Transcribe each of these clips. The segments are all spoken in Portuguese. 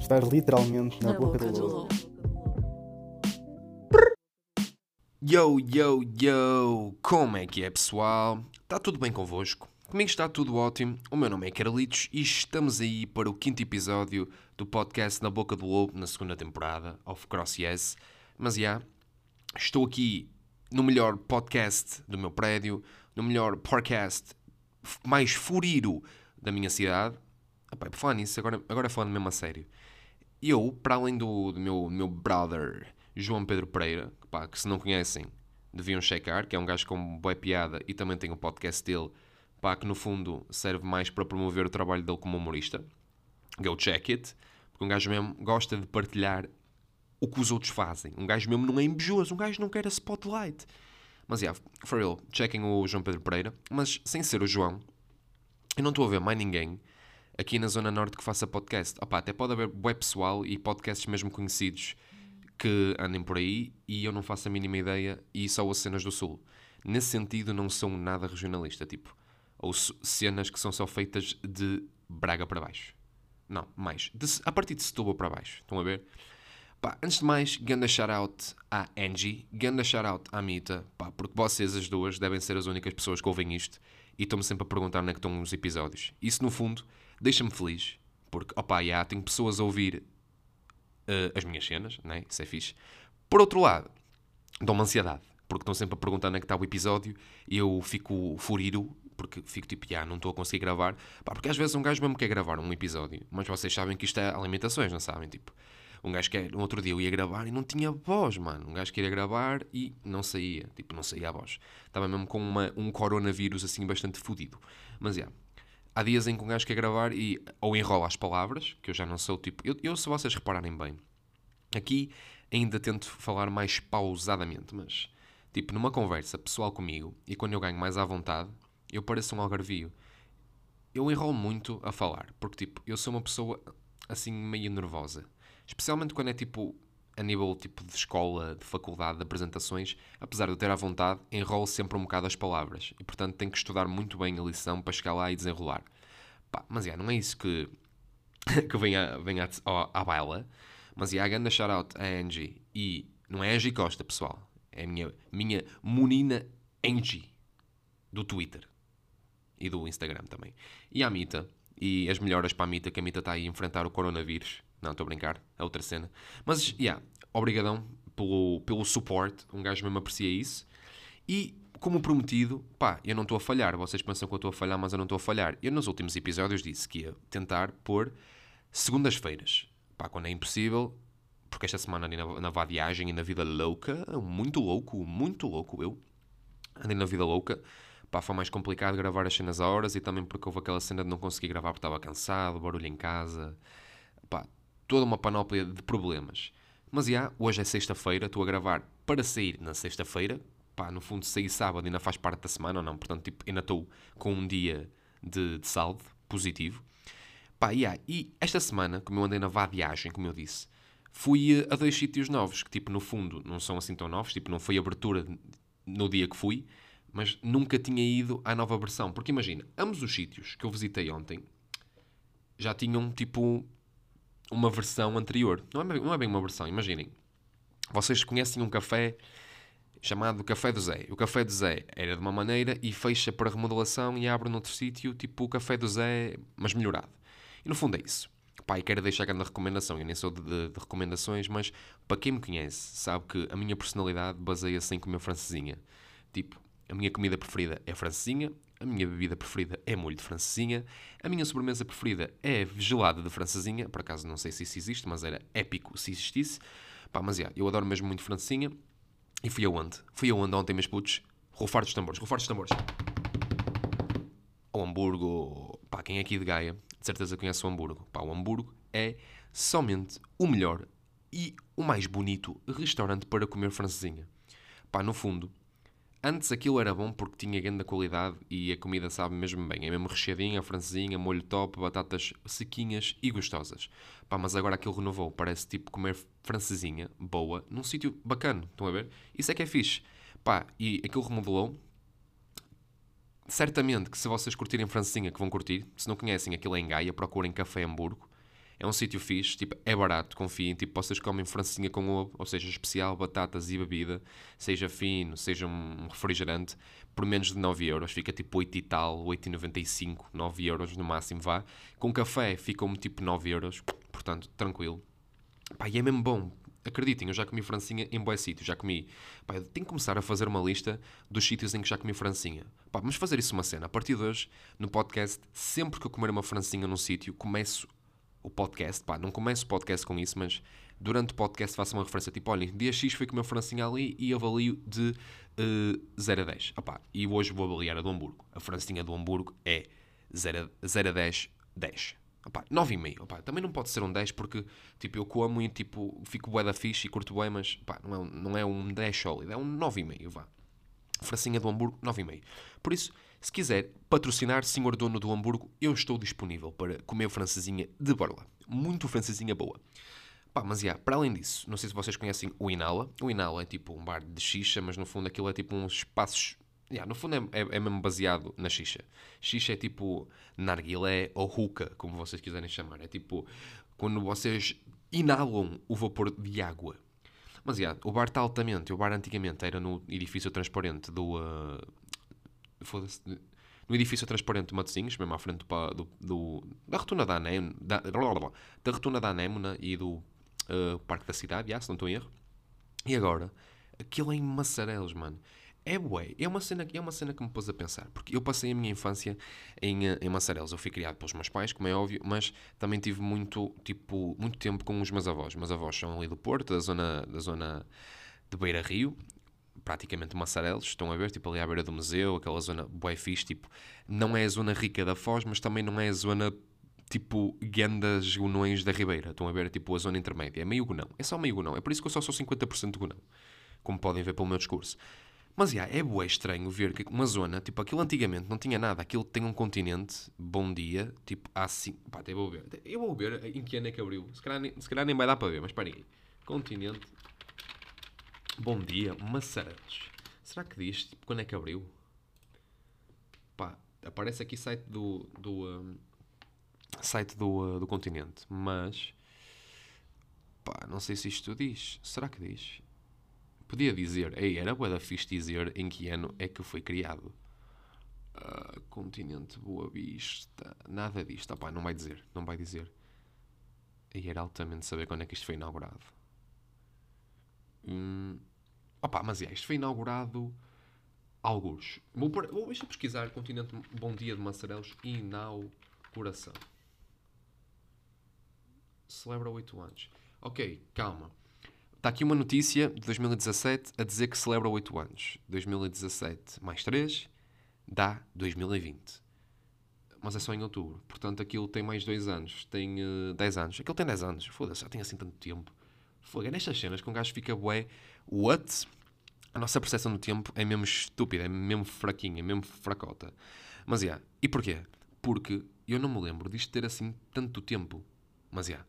Estás literalmente na, boca, do lobo. Yo, yo, yo! Como é que é, pessoal? Está tudo bem convosco? Comigo está tudo ótimo. O meu nome é Carlitos e estamos aí para o quinto episódio do podcast Na Boca do Lobo, na segunda temporada, of Cross Yes. Mas já, yeah, estou aqui no melhor podcast do meu prédio, no melhor podcast mais furiro da minha cidade. Epá, por falar nisso, agora, agora falando mesmo a sério. Eu, para além do, do meu, meu brother João Pedro Pereira, que, pá, que se não conhecem, deviam checar, que é um gajo com boa piada e também tem o um podcast dele, pá, que no fundo serve mais para promover o trabalho dele como humorista. Go check it, porque um gajo mesmo gosta de partilhar o que os outros fazem. Um gajo mesmo não é invejoso, um gajo não quer a spotlight. Mas, yeah, for real, checking o João Pedro Pereira. Mas, sem ser o João, eu não estou a ver mais ninguém aqui na Zona Norte que faça podcast. Opa, até pode haver web pessoal e podcasts mesmo conhecidos que andem por aí e eu não faço a mínima ideia e só as cenas do Sul. Nesse sentido, não sou nada regionalista, tipo, ou cenas que são só feitas de Braga para baixo. Não, mais. De, a partir de Setúbal para baixo. Estão a ver? Pá, antes de mais, ganda shout-out à Angie, ganda shout-out à Mita, pá, porque vocês as duas devem ser as únicas pessoas que ouvem isto e estão-me sempre a perguntar onde é que estão os episódios. Isso, no fundo, deixa-me feliz, porque, opá, já, tenho pessoas a ouvir uh, as minhas cenas, né? isso é fixe. Por outro lado, dão-me ansiedade, porque estão sempre a perguntar onde é que está o episódio e eu fico furido, porque fico tipo, já, não estou a conseguir gravar. Pá, porque às vezes um gajo mesmo quer gravar um episódio, mas vocês sabem que isto é alimentações, não sabem? Tipo, um gajo que um outro dia eu ia gravar e não tinha voz, mano. Um gajo queria gravar e não saía. Tipo, não saía a voz. Estava mesmo com uma, um coronavírus assim bastante fodido. Mas é. Yeah, há dias em que um gajo quer gravar e ou enrola as palavras, que eu já não sou tipo. Eu, eu se vocês repararem bem, aqui ainda tento falar mais pausadamente, mas tipo, numa conversa pessoal comigo e quando eu ganho mais à vontade, eu pareço um algarvio. Eu enrolo muito a falar, porque tipo, eu sou uma pessoa assim meio nervosa. Especialmente quando é tipo a nível tipo de escola, de faculdade, de apresentações, apesar de eu ter à vontade, enrolo sempre um bocado as palavras. E portanto tenho que estudar muito bem a lição para chegar lá e desenrolar. Pá, mas é, não é isso que, que vem, a, vem a, baila, mas é a grande shout-out a Angie. E não é Angie Costa, pessoal, é a minha, minha Munina Angie do Twitter. E do Instagram também. E a Mita, e as melhoras para a Mita, que a Mita está aí a enfrentar o coronavírus não, estou a brincar. É outra cena. Mas, yeah, obrigadão pelo, pelo suporte. Um gajo mesmo aprecia isso. E, como prometido, pá, eu não estou a falhar. Vocês pensam que eu estou a falhar, mas eu não estou a falhar. Eu, nos últimos episódios, disse que ia tentar pôr segundas-feiras. Pá, quando é impossível, porque esta semana andei na, na vadiagem e na vida louca. Muito louco, muito louco eu. Andei na vida louca. Pá, foi mais complicado gravar as cenas a horas e também porque houve aquela cena de não conseguir gravar porque estava cansado, barulho em casa. Toda uma panóplia de problemas. Mas já, hoje é sexta-feira, estou a gravar para sair na sexta-feira. Pá, no fundo, sair sábado ainda faz parte da semana ou não? Portanto, tipo, ainda estou com um dia de, de saldo positivo. Pá, yeah, e esta semana, como eu andei na vadiagem, como eu disse, fui a dois sítios novos, que tipo, no fundo, não são assim tão novos, tipo, não foi abertura no dia que fui, mas nunca tinha ido à nova versão. Porque imagina, ambos os sítios que eu visitei ontem já tinham, tipo, uma versão anterior. Não é, não é bem uma versão, imaginem. Vocês conhecem um café chamado Café do Zé. O Café do Zé era de uma maneira e fecha para remodelação e abre noutro sítio, tipo o Café do Zé, mas melhorado. E no fundo é isso. Pai, quero deixar grande recomendação. Eu nem sou de, de, de, recomendações, mas para quem me conhece, sabe que a minha personalidade baseia-se em comer francesinha. Tipo, a minha comida preferida é francesinha, a minha bebida preferida é molho de francesinha. A minha sobremesa preferida é gelada de francesinha. Por acaso não sei se isso existe, mas era épico se existisse. Pá, mas yeah, eu adoro mesmo muito francesinha. E fui aonde? Fui aonde ontem, meus putos? Rufar dos tambores, rufar dos tambores. O Hamburgo. Pá, quem é aqui de Gaia, de certeza conhece o Hamburgo. Pá, o Hamburgo é somente o melhor e o mais bonito restaurante para comer francesinha. Pá, no fundo, Antes aquilo era bom porque tinha grande qualidade e a comida sabe mesmo bem. É mesmo recheadinha, francesinha, molho top, batatas sequinhas e gostosas. Pá, mas agora aquilo renovou. Parece tipo comer francesinha, boa, num sítio bacana. Estão a ver? Isso é que é fixe. Pá, e aquilo remodelou. Certamente que se vocês curtirem francesinha, que vão curtir. Se não conhecem, aquilo é em Gaia, procurem Café Hamburgo. É um sítio fixe, tipo, é barato, confiem. Tipo, vocês comem francinha com ovo, ou seja, especial, batatas e bebida, seja fino, seja um refrigerante, por menos de 9 euros. Fica tipo 8 e tal, 8,95, 9 euros no máximo, vá. Com café ficam tipo 9 euros, portanto, tranquilo. Pá, e é mesmo bom. Acreditem, eu já comi francinha em bons sítios, já comi. Pá, tenho que começar a fazer uma lista dos sítios em que já comi francinha. Pá, vamos fazer isso uma cena. A partir de hoje, no podcast, sempre que eu comer uma francinha num sítio, começo o podcast. Pá, não começo o podcast com isso, mas durante o podcast faço uma referência. Tipo, olhem, dia X foi comer francinha ali e avalio de uh, 0 a 10. Opá, e hoje vou avaliar a do Hamburgo. A francinha do Hamburgo é 0 a, 0 a 10, 10. Opá, 9,5. Opá, também não pode ser um 10 porque tipo, eu como e tipo, fico bué da fixe e curto bem, mas opá, não, é, um- não é um 10 sólido, é um 9,5. Vá. Francinha do Hamburgo, 9,5. Por isso, se quiser patrocinar, senhor dono do Hamburgo, eu estou disponível para comer francesinha de borla. Muito francesinha boa. Pá, mas já, para além disso, não sei se vocês conhecem o Inala. O Inala é tipo um bar de xixa, mas no fundo aquilo é tipo uns espaços. já, no fundo é, é, é mesmo baseado na xixa. Xixa é tipo narguilé ou hookah, como vocês quiserem chamar. É tipo quando vocês inalam o vapor de água. Mas já, o bar está altamente. O bar antigamente era no edifício transparente do. ah, Foda-se. No edifício transparente de Matosinhos, mesmo à frente do, do- da rotunda da Anémona, da, da rotunda da Anémona e do ah, Parque da Cidade, já, se não estou em erro. E agora, aquilo é em Massarelos, mano. É bué, é uma, cena, é uma cena que me pôs a pensar, porque eu passei a minha infância em, eh, em Massarelos. Eu fui criado pelos meus pais, como é óbvio, mas também tive muito, tipo, muito tempo com os meus avós. Meus avós são ali do Porto, da zona, da zona de Beira Rio, praticamente Massarelos, estão a ver, tipo ali à beira do museu, aquela zona bué fixe, tipo, não é a zona rica da Foz, mas também não é a zona tipo Gandas Gonões da Ribeira, estão a ver, tipo a zona intermédia, é meio gonão, é só meio gonão, é por isso que eu só sou 50% gonão, como podem ver pelo meu discurso. Mas, já, é bué estranho ver que uma zona, tipo, aquilo antigamente não tinha nada, aquilo tem um continente, bom dia, tipo, há cinco... Pá, até vou ver, eu vou ver em que ano é que abriu, se calhar, se calhar nem vai dar para ver, mas parem aí. Continente, bom dia, Massarelos. Será que diz, tipo, quando é que abriu? Pá, aparece aqui site do... do hum, site do, uh, do continente, mas... Pá, não sei se isto diz. Será que diz? Podia dizer, ei, era bué da fixe dizer em que ano é que foi criado. Ah, continente Boa Vista. Nada disto. Opá, não vai dizer. Não vai dizer. E era altamente saber quando é que isto foi inaugurado. Hum, opá, mas é, isto foi inaugurado alguns. Vou, vou deixa pesquisar Continente Bom Dia de Massarelos inauguração. Celebra 8 anos. Ok, calma. Está aqui uma notícia de 2017 a dizer que celebra 8 anos. 2017 mais 3 dá 2020. Mas é só em outubro. Portanto, aquilo tem mais 2 anos. Tem eh, 10 anos. Aquilo tem 10 anos. Foda-se, já tem assim tanto tempo. Foda, é nestas cenas que um gajo fica bué. What? A nossa percepção do tempo é mesmo estúpida, é mesmo fraquinha, é mesmo fracota. Mas, já. E porquê? Porque eu não me lembro disto ter assim tanto tempo. Mas, já.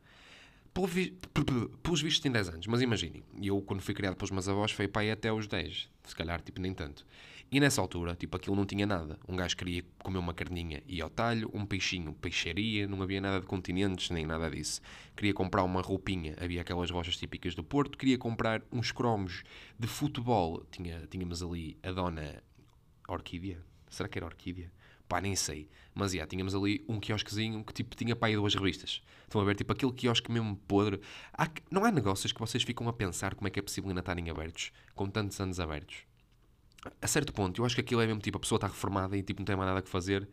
Pelos vistos tem 10 anos, mas imaginem, eu quando fui criado pelos meus avós foi pai até aos 10, se calhar tipo nem tanto. E nessa altura, tipo, aquilo não tinha nada. Um gajo queria comer uma carninha e ao talho, um peixinho, peixaria, não havia nada de continentes, nem nada disso. Queria comprar uma roupinha, havia aquelas lojas típicas do Porto, queria comprar uns cromos de futebol. Tinha, tínhamos ali a dona Orquídea, será que era Orquídea? Pá, nem sei. Mas, já, tínhamos ali um quiosquezinho que, tipo, tinha pá aí duas revistas. Estão a ver, tipo, aquele quiosque mesmo podre. Há não há negócios que vocês ficam a pensar como é que é possível ainda estarem abertos, com tantos anos abertos. A certo ponto, eu acho que aquilo é mesmo, tipo, a pessoa está reformada e, tipo, não tem mais nada que fazer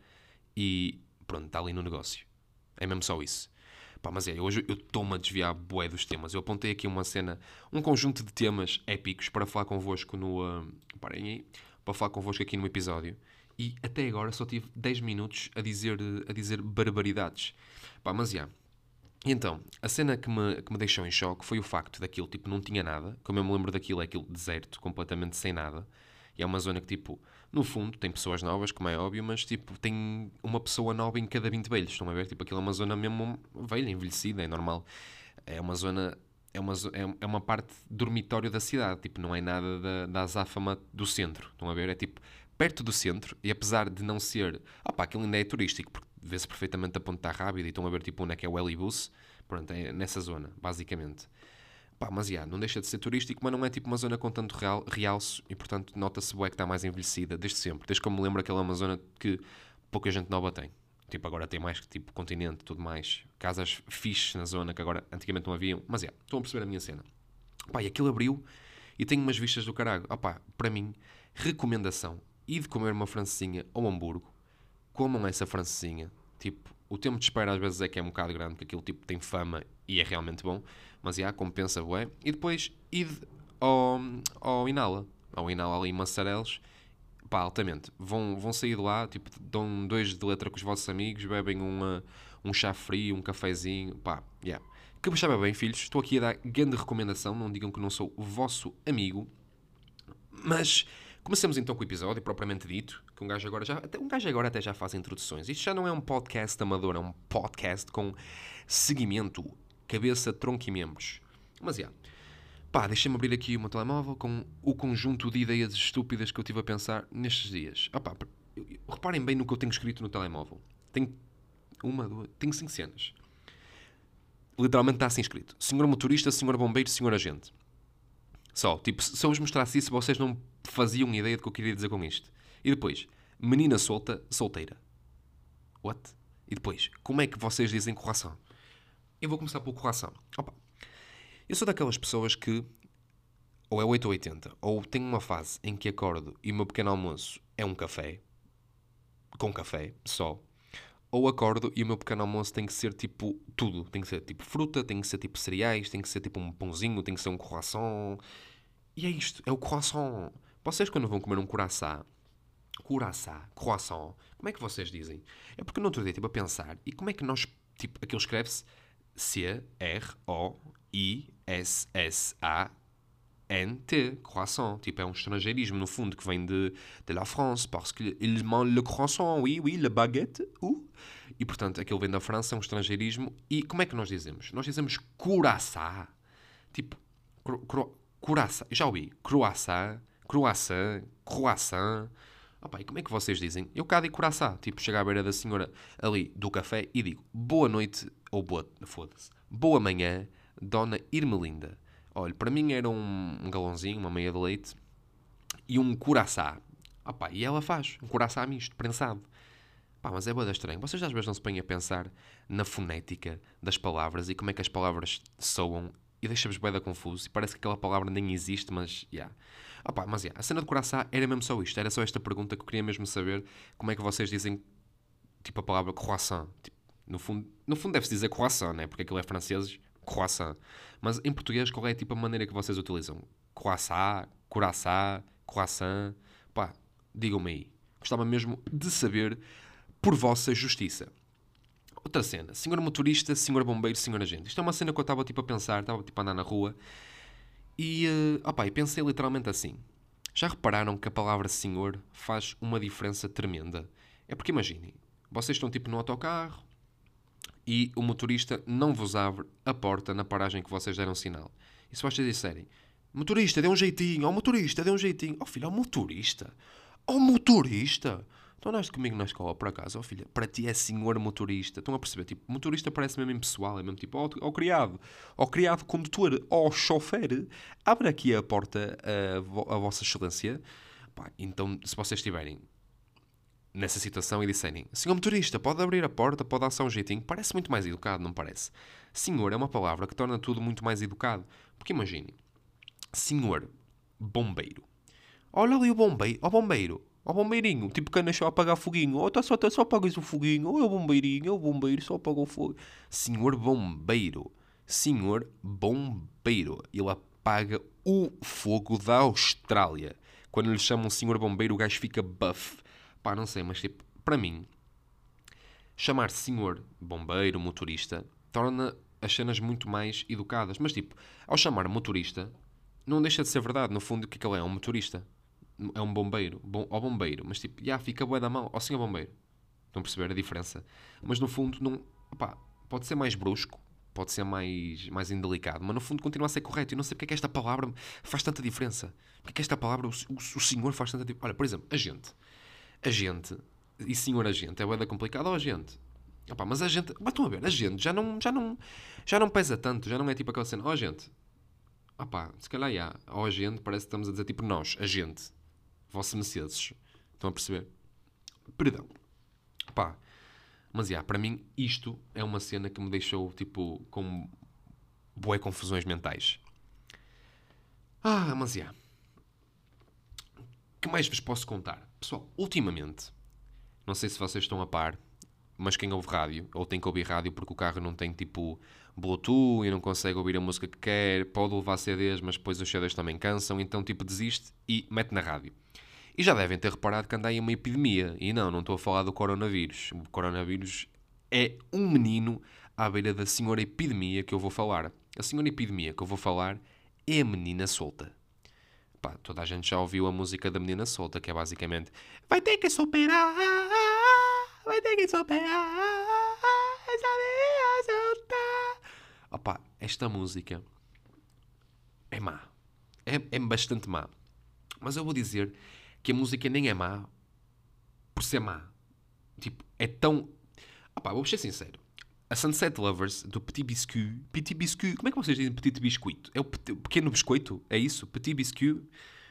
e, pronto, está ali no negócio. É mesmo só isso. Pá, mas é, hoje eu estou-me a desviar bué dos temas. Eu apontei aqui uma cena, um conjunto de temas épicos para falar convosco no... ah, parem aí. Para falar convosco aqui no episódio. E até agora só tive 10 minutos a dizer, a dizer barbaridades. Pá, mas já. E então, a cena que me, que me deixou em choque foi o facto daquilo, tipo, não tinha nada. Como eu me lembro daquilo, é aquilo deserto, completamente sem nada. E é uma zona que, tipo, no fundo, tem pessoas novas, como é óbvio, mas, tipo, tem uma pessoa nova em cada 20 velhos. Estão a ver? Tipo, aquilo é uma zona mesmo velha, envelhecida, é normal. É uma zona... É uma, é é uma parte dormitório da cidade, tipo, não é nada da, da azáfama do centro. Estão a ver? É tipo, perto do centro, e apesar de não ser. Ah pá, aquilo ainda é turístico, porque vê-se perfeitamente a ponta rápida e estão a ver tipo onde é que é o Helibus, Pronto, é nessa zona, basicamente. Pá, mas já, não deixa de ser turístico, mas não é tipo uma zona com tanto real, realce e, portanto, nota-se bué que está mais envelhecida, desde sempre. Desde que eu me lembro que ela é uma zona que pouca gente nova tem. Tipo, agora tem mais que tipo continente tudo mais. Casas fixes na zona que agora antigamente não haviam. Mas é, estão a perceber a minha cena. Pá, e aquilo abriu e tenho umas vistas do caralho. Opá, para mim, recomendação. E de comer uma francesinha ou um Hamburgo, comam essa francesinha. Tipo, o tempo de espera às vezes é que é um bocado grande, porque aquilo tipo tem fama e é realmente bom. Mas já, compensa, bué. E depois, ide ao, ao Inala. Ao Inala ali em Massarelos pá, altamente. Vão, vão sair de lá, tipo, dão dois de letra com os vossos amigos, bebem uma, um chá frio, um cafezinho, pá, yeah. Que me bem, filhos. Estou aqui a dar grande recomendação, não digam que não sou o vosso amigo. Mas comecemos então com o episódio, propriamente dito, que um gajo agora já, até, um gajo agora até já faz introduções. Isto já não é um podcast amador, é um podcast com seguimento, cabeça, tronco e membros. Mas, já. Yeah. Pá, deixa-me abrir aqui o meu telemóvel com o conjunto de ideias estúpidas que eu estive a pensar nestes dias. Ah, pá, reparem bem no que eu tenho escrito no telemóvel. Tenho uma, duas, tenho cinco cenas. Literalmente está assim escrito: Senhor motorista, senhor bombeiro, senhor agente. Só, tipo, se eu vos mostrasse isso, vocês não faziam ideia do que eu queria dizer com isto. E depois, menina solta, solteira. What? E depois, como é que vocês dizem corração? Eu vou começar pelo corração. Opa, eu sou daquelas pessoas que ou é 8 ou 80, ou tenho uma fase em que acordo e o meu pequeno almoço é um café, com café só, ou acordo e o meu pequeno almoço tem que ser tipo tudo. Tem que ser tipo fruta, tem que ser tipo cereais, tem que ser tipo um pãozinho, tem que ser um croissant. E é isto, é o croissant. Vocês quando vão comer um coração, coração, croissant, como é que vocês dizem? É porque no outro dia estive a pensar, e como é que nós, tipo, aquilo escreve-se C-R-O-I S-S-A-N-T, croissant. Tipo, é um estrangeirismo, no fundo, que vem de, de la France, parce que ils mangent le croissant, oui, oui, le baguette, ou... E, portanto, aquilo vem da França, é um estrangeirismo. E como é que nós dizemos? Nós dizemos couraçá. Tipo, couraçá. Já ouvi. Croissant, croissant, croissant. Opa, e como é que vocês dizem? Eu cá digo couraçá. Tipo, chego à beira da senhora ali do café e digo boa noite, ou boa... Foda-se. Boa manhã, Dona Irmelinda. Olha, para mim era um, galãozinho, uma meia de leite e um curaçá. Opa, e ela faz um curaçá misto, prensado. Pá, mas é boa estranho. Vocês às vezes não se põem a pensar na fonética das palavras e como é que as palavras soam e deixa-vos bem confuso e parece que aquela palavra nem existe, mas, já. Yeah. Mas, yeah, a cena de curaçá era mesmo só isto. Era só esta pergunta que eu queria mesmo saber como é que vocês dizem, tipo, a palavra croissant. Tipo, no fundo, no fundo deve-se dizer croissant, né? Porque aquilo é francês croissant. Mas em português, qual é tipo a maneira que vocês utilizam? Croissant, coraçá, croissant? Pá, digam-me aí. Gostava mesmo de saber por vossa justiça. Outra cena. Senhor motorista, senhor bombeiro, senhor agente. Isto é uma cena que eu estava tipo a pensar, estava tipo a andar na rua e, uh, opa, e pensei literalmente assim. Já repararam que a palavra senhor faz uma diferença tremenda? É porque imaginem, vocês estão tipo no autocarro, e o motorista não vos abre a porta na paragem que vocês deram sinal. E se vocês disserem, motorista, dê um jeitinho, ó oh, motorista, dê um jeitinho, ó oh, filho, ó oh, motorista, ó oh, motorista. Então andaste comigo na escola, por acaso, ó oh, filha, para ti é senhor motorista. Estão a perceber? Tipo, motorista parece mesmo impessoal, é mesmo tipo, ó oh, criado, ó criado condutor, ó chofer, abre aqui a porta a, a vossa excelência. Pá, então, se vocês tiverem nessa situação e disserem Senhor motorista, pode abrir a porta, pode dar só um jeitinho, parece muito mais educado, não parece? Senhor é uma palavra que torna tudo muito mais educado. Porque imagine, senhor bombeiro. Olha ali o bombeiro, ó bombeiro, ó bombeirinho, tipo que só a apagar foguinho. Ou tá só, tá só apagas o foguinho, ou é o bombeirinho, é o bombeiro, só apagou o fogo. Senhor bombeiro, senhor bombeiro, ele apaga o fogo da Austrália. Quando lhe chamam senhor bombeiro, o gajo fica buff Pá, não sei, mas tipo, para mim, chamar senhor bombeiro, motorista, torna as cenas muito mais educadas. Mas tipo, ao chamar motorista, não deixa de ser verdade. No fundo, o que é que ele? É um motorista. É um bombeiro. Bom, ao bombeiro. Mas tipo, já fica bué da mão. Ao senhor bombeiro. Estão a perceber a diferença? Mas no fundo, não, opá, pode ser mais brusco, pode ser mais, mais indelicado, mas no fundo continua a ser correto. E não sei porque é que esta palavra faz tanta diferença. Porque é que esta palavra, o, o, o senhor faz tanta diferença. Olha, por exemplo, agente agente, e senhor agente, é boeda complicado, ou agente? Opá, mas a gente, mas estão a ver, a gente já não, já não, já não pesa tanto, já não é tipo aquela cena, ó gente, opá, se calhar ó a gente, parece que estamos a dizer tipo nós, a gente, vossos Mercedes, estão a perceber? Perdão, opá, mas já, para mim isto é uma cena que me deixou tipo com boé confusões mentais. Ah, mas. O que mais vos posso contar? Pessoal, ultimamente, não sei se vocês estão a par, mas quem ouve rádio, ou tem que ouvir rádio porque o carro não tem tipo Bluetooth e não consegue ouvir a música que quer, pode levar CDs, mas depois os CDs também cansam, então tipo desiste e mete na rádio. E já devem ter reparado que anda aí uma epidemia. E não, não estou a falar do coronavírus. O coronavírus é um menino à beira da senhora epidemia que eu vou falar. A senhora epidemia que eu vou falar é a menina solta. Pá, toda a gente já ouviu a música da menina solta, que é basicamente Vai ter que superar, vai ter que superar essa menina solta. Opá, esta música é má. É, é bastante má. Mas eu vou dizer que a música nem é má por ser má. Tipo, é tão. Opá, vou ser sincero. A Sunset Lovers do Petit Biscuit. Petit Biscuit. Como é que vocês dizem Petit Biscuit? É o pequeno biscoito? É isso? Petit Biscuit?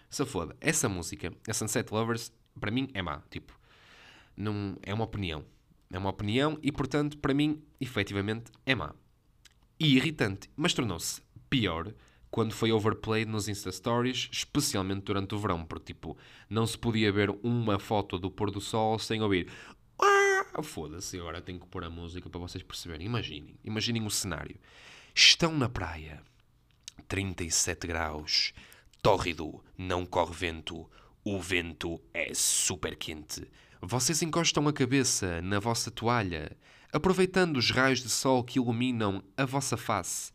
Se foda. Essa música, a Sunset Lovers, para mim é má. Tipo, não, é uma opinião. É uma opinião e, portanto, para mim, efetivamente, é má. E irritante. Mas tornou-se pior quando foi overplayed nos Insta Stories, especialmente durante o verão, porque, tipo, não se podia ver uma foto do pôr do sol sem ouvir. "Ah!" Foda-se, agora tenho que pôr a música para vocês perceberem. Imaginem, imaginem o cenário. Estão na praia, 37 graus, tórrido, não corre vento, o vento é super quente. Vocês encostam a cabeça na vossa toalha, aproveitando os raios de sol que iluminam a vossa face.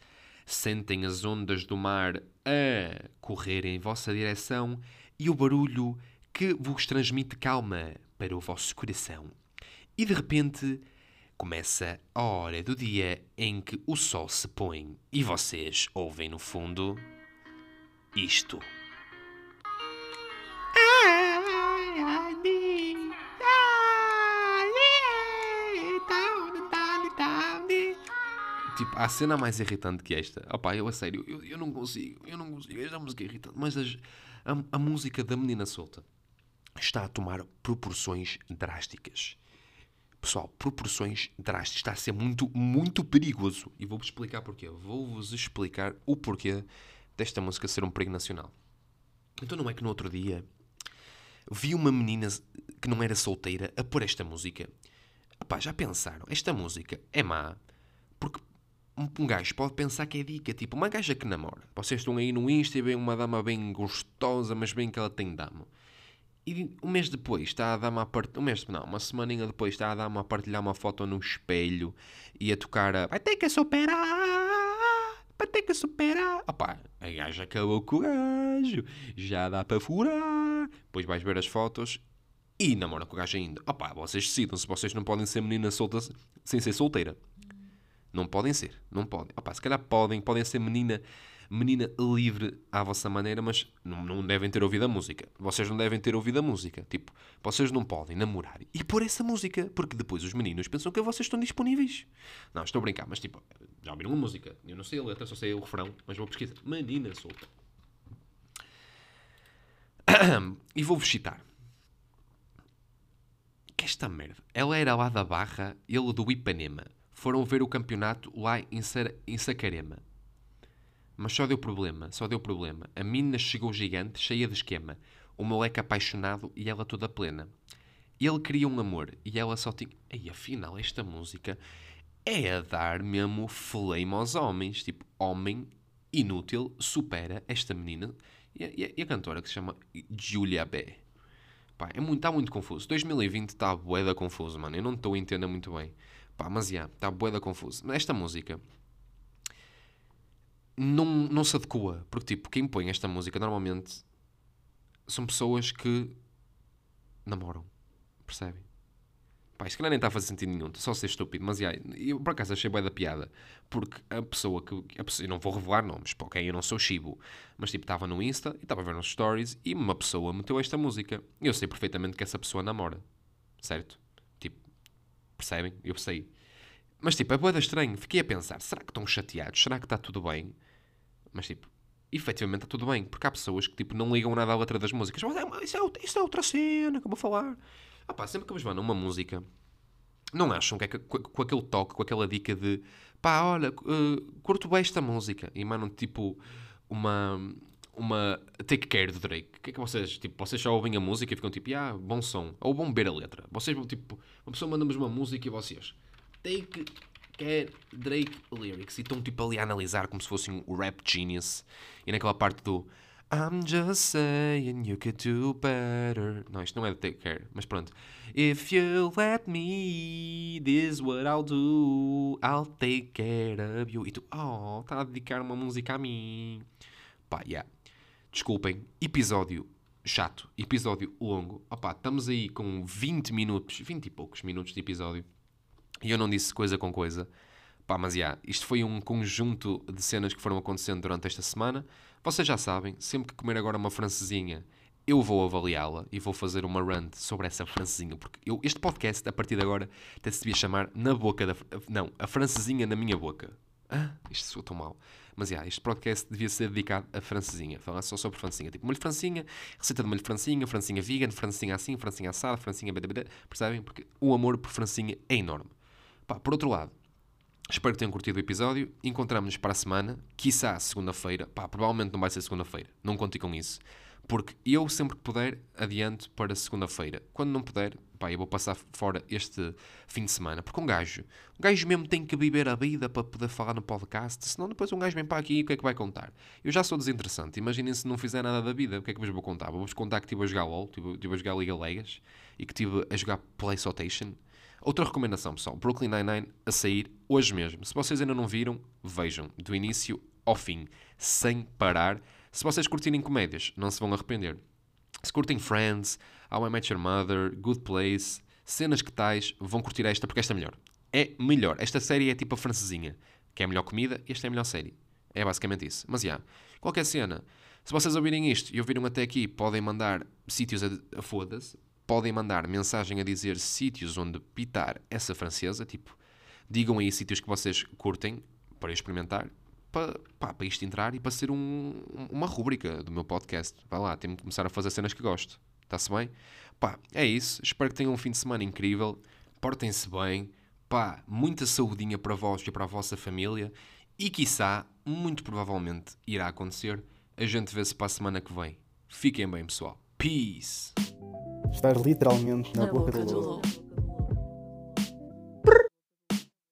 Sentem as ondas do mar a correr em vossa direção e o barulho que vos transmite calma para o vosso coração. E de repente começa a hora do dia em que o sol se põe e vocês ouvem no fundo isto. Tipo, há cena mais irritante que esta. Opá, eu a sério, eu, eu não consigo, eu não consigo. Esta música é irritante. Mas as- a, a música da menina solta está a tomar proporções drásticas. Pessoal, proporções drásticas. Está a ser muito, muito perigoso. E vou-vos explicar porquê. Vou-vos explicar o porquê desta música ser um perigo nacional. Então não é que no outro dia vi uma menina que não era solteira a pôr esta música. Epá, já pensaram? Esta música é má um, gajo pode pensar que é dica. Tipo, uma gaja que namora. Vocês estão aí no Insta e veem uma dama bem gostosa, mas bem que ela tem dama. E um mês depois está a dama a partilhar. Um mês, não, uma semaninha depois está a dama a partilhar uma foto no espelho e a tocar a. Vai ter que superar! Vai ter que superar! Opá, a gaja acabou com o gajo. Já dá para furar. Depois vais ver as fotos e namora com o gajo ainda. Opá, vocês decidam se vocês não podem ser menina solta sem ser solteira. Não podem ser, não podem. Opá, se calhar podem, podem ser menina, menina livre à vossa maneira, mas não, não devem ter ouvido a música. Vocês não devem ter ouvido a música. Tipo, vocês não podem namorar e pôr essa música, porque depois os meninos pensam que vocês estão disponíveis. Não, estou a brincar, mas tipo, já ouviram uma música? Eu não sei a letra, só sei o refrão, mas vou pesquisar. Menina solta. e vou-vos citar. Que esta merda. Ela era lá da Barra, ele do Ipanema. Foram ver o campeonato lá em, Sar em Sacarema. Mas só deu problema, só deu problema. A mina chegou gigante, cheia de esquema. O moleque apaixonado e ela toda plena. Ele queria um amor e ela só tinha. E afinal, esta música é a dar mesmo flame aos homens. Tipo, homem inútil supera esta menina. E a, e a- e a cantora que se chama Julia B. Pá, é muito, está muito confuso. 2020 está boeda confuso, mano. Eu não estou a entender muito bem. Pá, mas já, está boeda confuso. Esta música não, não se adequa. Porque, tipo, quem põe esta música normalmente são pessoas que namoram. Percebem? Pá, isto que nem está a fazer sentido nenhum. Só ser estúpido. Mas, já, eu por acaso achei boa da piada. Porque a pessoa que... A pessoa, eu não vou revelar nomes, porque eu não sou Chibo. Mas, tipo, estava no Insta e estava a ver nos stories e uma pessoa meteu esta música. Eu sei perfeitamente que essa pessoa namora. Certo? Percebem? Eu sei. Mas tipo, é boeda estranho. Fiquei a pensar, será que estão chateados? Será que está tudo bem? Mas tipo, efetivamente está tudo bem. Porque há pessoas que tipo, não ligam nada à letra das músicas. Mas é, isso, é, isso é outra cena que eu vou falar. Ah pá, sempre que vos mandam uma música, não acham que é que, com, com aquele toque, com aquela dica de pá, olha, uh, curto bem esta música. E mandam tipo uma, uma Take Care do Drake. O que é que vocês, tipo, vocês só ouvem a música e ficam tipo, ah, bom som. Ou vão ver a letra. Vocês tipo, uma pessoa manda-vos uma música e vocês, Take Care Drake Lyrics. E estão tipo ali a analisar como se fossem o rap genius. E naquela parte do I'm just saying you could do better. Não, isto não é de Take Care, mas pronto. If you let me, this is what I'll do. I'll take care of you. E tu, oh, está a dedicar uma música a mim. Pá, yeah. Desculpem, episódio chato, episódio longo. Opá, estamos aí com 20 minutos, 20 e poucos minutos de episódio. E eu não disse coisa com coisa. Pá, mas yeah, isto foi um conjunto de cenas que foram acontecendo durante esta semana. Vocês já sabem, sempre que comer agora uma francesinha, eu vou avaliá-la e vou fazer uma rant sobre essa francesinha. Porque eu, este podcast, a partir de agora, até se devia chamar Na Boca da... Não, a francesinha na minha boca. Ah, isto soa tão mal. Mas, yeah, este podcast devia ser dedicado a francesinha. Falar só sobre francesinha. Tipo, molho francinha, receita de molho francinha, francinha vegan, francinha assim, francinha assada, francinha... Percebem? Porque o amor por francinha é enorme. Pá, por outro lado, Espero que tenham curtido o episódio. Encontramos-nos para a semana, quiçá segunda-feira. Pá, provavelmente não vai ser segunda-feira. Não contem com isso. Porque eu, sempre que puder, adianto para segunda-feira. Quando não puder, pá, eu vou passar fora este fim de semana. Porque um gajo, um gajo mesmo tem que viver a vida para poder falar no podcast. Senão depois um gajo vem para aqui e o que é que vai contar? Eu já sou desinteressante. Imaginem se não fizer nada da vida. O que é que vos vou contar? Vou-vos contar que estive a jogar LOL, estive, a jogar Liga Legas e que estive a jogar PlayStation. Outra recomendação, pessoal. Brooklyn Nine-Nine a sair hoje mesmo. Se vocês ainda não viram, vejam. Do início ao fim. Sem parar se vocês curtirem comédias, não se vão arrepender. Se curtem Friends, How I Met Your Mother, Good Place, cenas que tais, vão curtir esta porque esta é melhor. É melhor. Esta série é tipo a francesinha, que é a melhor comida, esta é a melhor série. É basicamente isso. Mas já, yeah, qualquer cena. Se vocês ouvirem isto e ouviram até aqui, podem mandar sítios a, a foda-se, podem mandar mensagem a dizer sítios onde pitar essa francesa, tipo, digam aí sítios que vocês curtem para experimentar para, pá, para isto entrar e para ser um, uma rúbrica do meu podcast. Vai lá, tenho que começar a fazer cenas que gosto. Está-se bem? Pá, é isso. Espero que tenham um fim de semana incrível. Portem-se bem. Pá, muita saudinha para vós e para a vossa família. E quiçá, muito provavelmente, irá acontecer. A gente vê-se para a semana que vem. Fiquem bem, pessoal. Peace! Estar literalmente na, na boca, boca do lobo.